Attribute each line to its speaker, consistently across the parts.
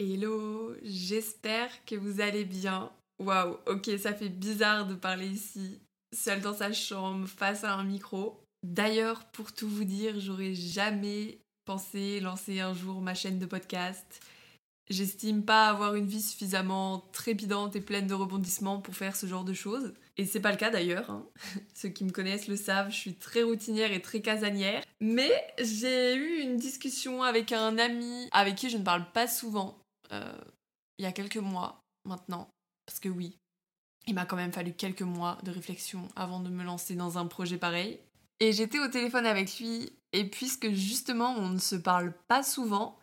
Speaker 1: Hello, j'espère que vous allez bien. Waouh, ok, ça fait bizarre de parler ici, seule dans sa chambre, face à un micro. D'ailleurs, pour tout vous dire, j'aurais jamais pensé lancer un jour ma chaîne de podcast. J'estime pas avoir une vie suffisamment trépidante et pleine de rebondissements pour faire ce genre de choses. Et c'est pas le cas d'ailleurs. hein. Ceux qui me connaissent le savent, je suis très routinière et très casanière. Mais j'ai eu une discussion avec un ami avec qui je ne parle pas souvent. Euh, il y a quelques mois maintenant. Parce que oui, il m'a quand même fallu quelques mois de réflexion avant de me lancer dans un projet pareil. Et j'étais au téléphone avec lui, et puisque justement on ne se parle pas souvent,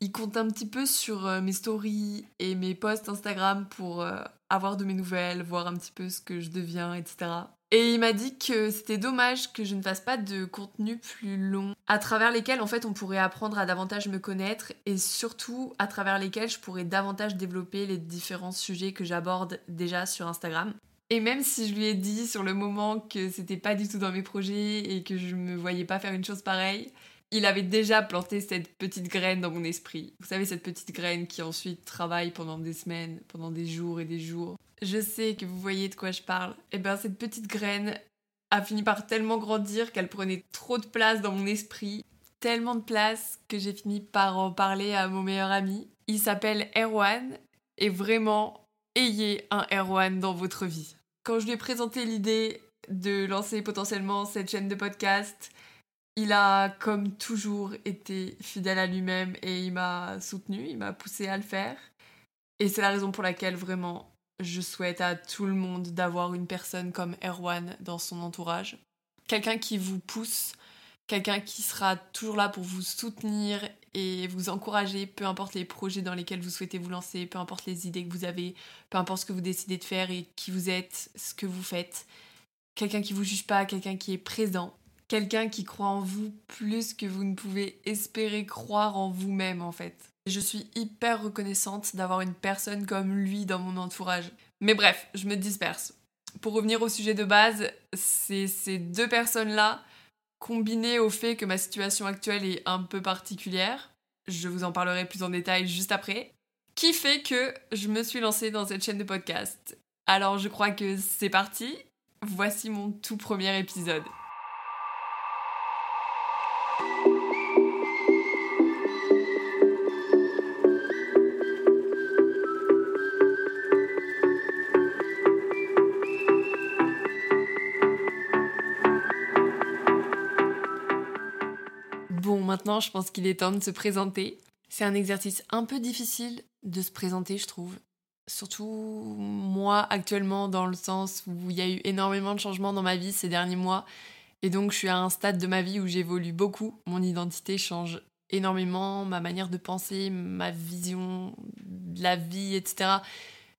Speaker 1: il compte un petit peu sur euh, mes stories et mes posts Instagram pour euh, avoir de mes nouvelles, voir un petit peu ce que je deviens, etc. Et il m'a dit que c'était dommage que je ne fasse pas de contenu plus long, à travers lesquels en fait on pourrait apprendre à davantage me connaître et surtout à travers lesquels je pourrais davantage développer les différents sujets que j'aborde déjà sur Instagram. Et même si je lui ai dit sur le moment que c'était pas du tout dans mes projets et que je me voyais pas faire une chose pareille, il avait déjà planté cette petite graine dans mon esprit. Vous savez, cette petite graine qui ensuite travaille pendant des semaines, pendant des jours et des jours. Je sais que vous voyez de quoi je parle. Et bien, cette petite graine a fini par tellement grandir qu'elle prenait trop de place dans mon esprit. Tellement de place que j'ai fini par en parler à mon meilleur ami. Il s'appelle Erwan. Et vraiment, ayez un Erwan dans votre vie. Quand je lui ai présenté l'idée de lancer potentiellement cette chaîne de podcast, il a, comme toujours, été fidèle à lui-même et il m'a soutenu, il m'a poussé à le faire. Et c'est la raison pour laquelle vraiment je souhaite à tout le monde d'avoir une personne comme Erwan dans son entourage. Quelqu'un qui vous pousse, quelqu'un qui sera toujours là pour vous soutenir et vous encourager, peu importe les projets dans lesquels vous souhaitez vous lancer, peu importe les idées que vous avez, peu importe ce que vous décidez de faire et qui vous êtes, ce que vous faites. Quelqu'un qui vous juge pas, quelqu'un qui est présent, quelqu'un qui croit en vous plus que vous ne pouvez espérer croire en vous-même en fait. Je suis hyper reconnaissante d'avoir une personne comme lui dans mon entourage. Mais bref, je me disperse. Pour revenir au sujet de base, c'est ces deux personnes-là, combinées au fait que ma situation actuelle est un peu particulière, je vous en parlerai plus en détail juste après, qui fait que je me suis lancée dans cette chaîne de podcast. Alors je crois que c'est parti, voici mon tout premier épisode. Je pense qu'il est temps de se présenter. C'est un exercice un peu difficile de se présenter, je trouve. Surtout moi, actuellement, dans le sens où il y a eu énormément de changements dans ma vie ces derniers mois. Et donc, je suis à un stade de ma vie où j'évolue beaucoup. Mon identité change énormément. Ma manière de penser, ma vision de la vie, etc.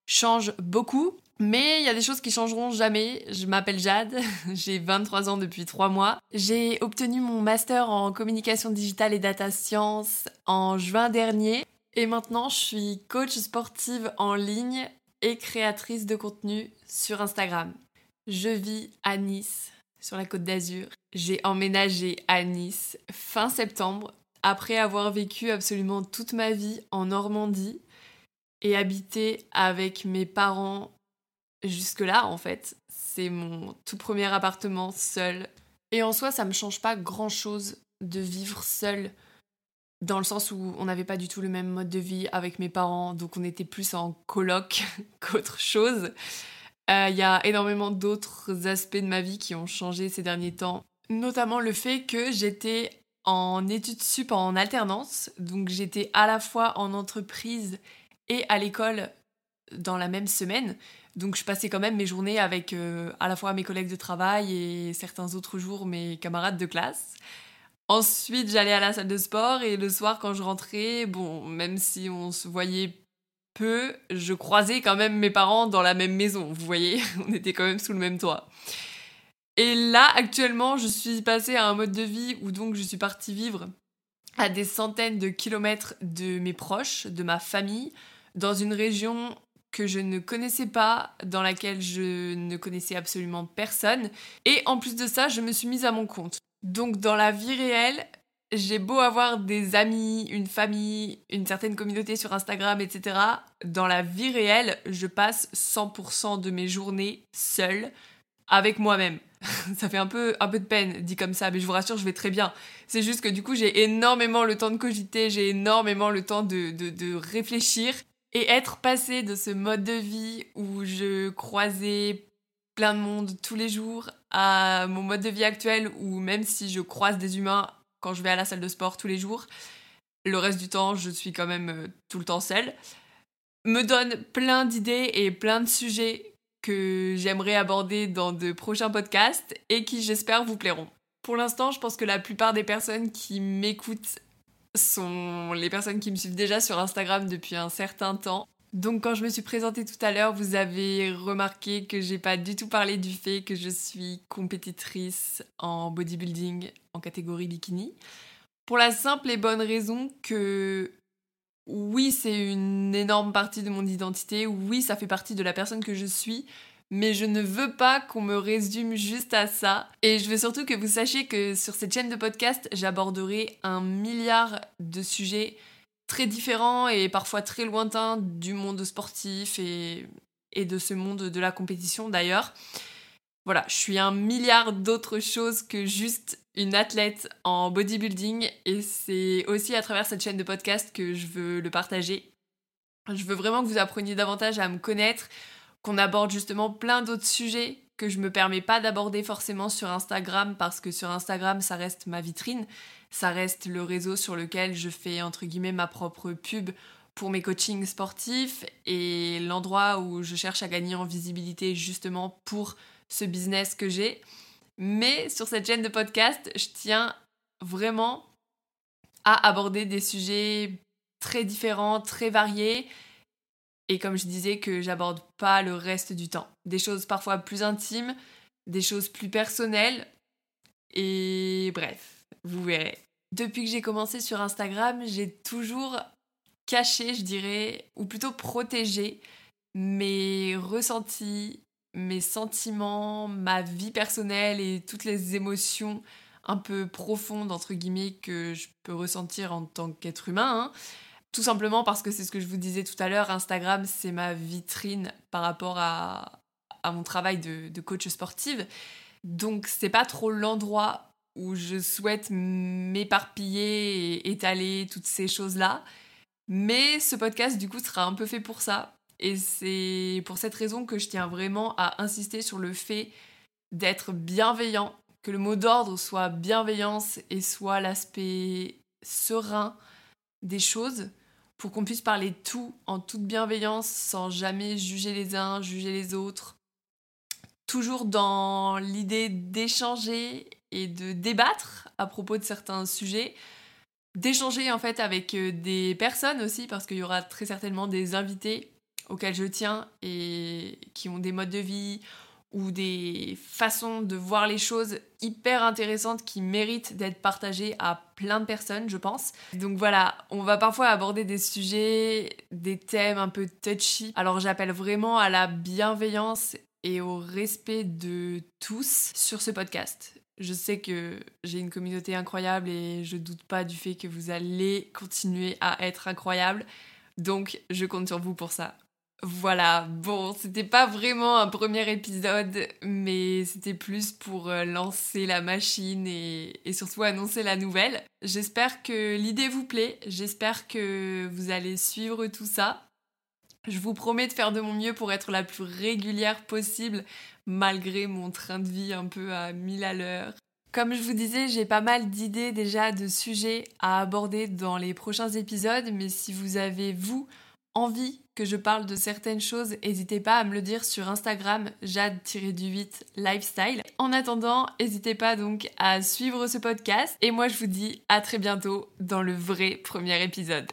Speaker 1: change beaucoup. Mais il y a des choses qui changeront jamais. Je m'appelle Jade, j'ai 23 ans depuis 3 mois. J'ai obtenu mon master en communication digitale et data science en juin dernier. Et maintenant, je suis coach sportive en ligne et créatrice de contenu sur Instagram. Je vis à Nice, sur la côte d'Azur. J'ai emménagé à Nice fin septembre après avoir vécu absolument toute ma vie en Normandie et habité avec mes parents jusque-là, en fait. C'est mon tout premier appartement seul. Et en soi, ça me change pas grand-chose de vivre seul, dans le sens où on n'avait pas du tout le même mode de vie avec mes parents, donc on était plus en coloc qu'autre chose. Il y a énormément d'autres aspects de ma vie qui ont changé ces derniers temps, notamment le fait que j'étais en études sup en alternance, donc j'étais à la fois en entreprise et à l'école dans la même semaine. Donc je passais quand même mes journées avec euh, à la fois mes collègues de travail et certains autres jours mes camarades de classe. Ensuite, j'allais à la salle de sport et le soir quand je rentrais, bon, même si on se voyait peu, je croisais quand même mes parents dans la même maison, vous voyez, on était quand même sous le même toit. Et là, actuellement, je suis passée à un mode de vie où donc je suis partie vivre à des centaines de kilomètres de mes proches, de ma famille, dans une région que je ne connaissais pas, dans laquelle je ne connaissais absolument personne. Et en plus de ça, je me suis mise à mon compte. Donc dans la vie réelle, j'ai beau avoir des amis, une famille, une certaine communauté sur Instagram, etc. Dans la vie réelle, je passe 100% de mes journées seule avec moi-même. ça fait un peu, un peu de peine dit comme ça, mais je vous rassure, je vais très bien. C'est juste que du coup, j'ai énormément le temps de cogiter, j'ai énormément le temps de, de, de réfléchir et être passé de ce mode de vie où je croisais plein de monde tous les jours à mon mode de vie actuel où même si je croise des humains quand je vais à la salle de sport tous les jours, le reste du temps je suis quand même euh, tout le temps seule, me donne plein d'idées et plein de sujets que j'aimerais aborder dans de prochains podcasts et qui j'espère vous plairont. Pour l'instant, je pense que la plupart des personnes qui m'écoutent sont les personnes qui me suivent déjà sur Instagram depuis un certain temps. Donc quand je me suis présentée tout à l'heure, vous avez remarqué que j'ai pas du tout parlé du fait que je suis compétitrice en bodybuilding en catégorie bikini. Pour la simple et bonne raison que oui, c'est une énorme partie de mon identité, oui, ça fait partie de la personne que je suis, mais je ne veux pas qu'on me résume juste à ça. Et je veux surtout que vous sachiez que sur cette chaîne de podcast, j'aborderai un milliard de sujets très différents et parfois très lointains du monde sportif et, de ce monde de la compétition d'ailleurs. Voilà, je suis un milliard d'autres choses que juste une athlète en bodybuilding et c'est aussi à travers cette chaîne de podcast que je veux le partager. Je veux vraiment que vous appreniez davantage à me connaître, qu'on aborde justement plein d'autres sujets que je me permets pas d'aborder forcément sur Instagram parce que sur Instagram ça reste ma vitrine, ça reste le réseau sur lequel je fais entre guillemets ma propre pub pour mes coachings sportifs et l'endroit où je cherche à gagner en visibilité justement pour ce business que j'ai. Mais sur cette chaîne de podcast, je tiens vraiment à aborder des sujets très différents, très variés. Et comme je disais, que j'aborde pas le reste du temps. Des choses parfois plus intimes, des choses plus personnelles. Et bref, vous verrez. Depuis que j'ai commencé sur Instagram, j'ai toujours caché, je dirais, ou plutôt protégé mes ressentis, mes sentiments, ma vie personnelle et toutes les émotions un peu profondes, entre guillemets, que je peux ressentir en tant qu'être humain. Hein. Tout simplement parce que c'est ce que je vous disais tout à l'heure, Instagram, c'est ma vitrine par rapport à, mon travail de, de coach sportive. Donc, c'est pas trop l'endroit où je souhaite m'éparpiller et étaler toutes ces choses-là. Mais ce podcast, du coup, sera un peu fait pour ça. Et c'est pour cette raison que je tiens vraiment à insister sur le fait d'être bienveillant, que le mot d'ordre soit bienveillance et soit l'aspect serein des choses pour qu'on puisse parler tout en toute bienveillance sans jamais juger les uns, juger les autres. Toujours dans l'idée d'échanger et de débattre à propos de certains sujets, d'échanger en fait avec euh, des personnes aussi parce qu'il y aura très certainement des invités auxquels je tiens et qui ont des modes de vie ou des façons de voir les choses hyper intéressantes qui méritent d'être partagées à plein de personnes, je pense. Donc voilà, on va parfois aborder des sujets, des thèmes un peu touchy. Alors j'appelle vraiment à la bienveillance et au respect de tous sur ce podcast. Je sais que j'ai une communauté incroyable et je doute pas du fait que vous allez continuer à être incroyable. Donc je compte sur vous pour ça. Voilà, bon, c'était pas vraiment un premier épisode, mais c'était plus pour euh, lancer la machine et, surtout annoncer la nouvelle. J'espère que l'idée vous plaît, j'espère que vous allez suivre tout ça. Je vous promets de faire de mon mieux pour être la plus régulière possible, malgré mon train de vie un peu à mille à l'heure. Comme je vous disais, j'ai pas mal d'idées déjà de sujets à aborder dans les prochains épisodes, mais si vous avez, vous, envie que je parle de certaines choses, n'hésitez pas à me le dire sur Instagram, jade-du8 lifestyle. En attendant, n'hésitez pas donc à suivre ce podcast et moi je vous dis à très bientôt dans le vrai premier épisode.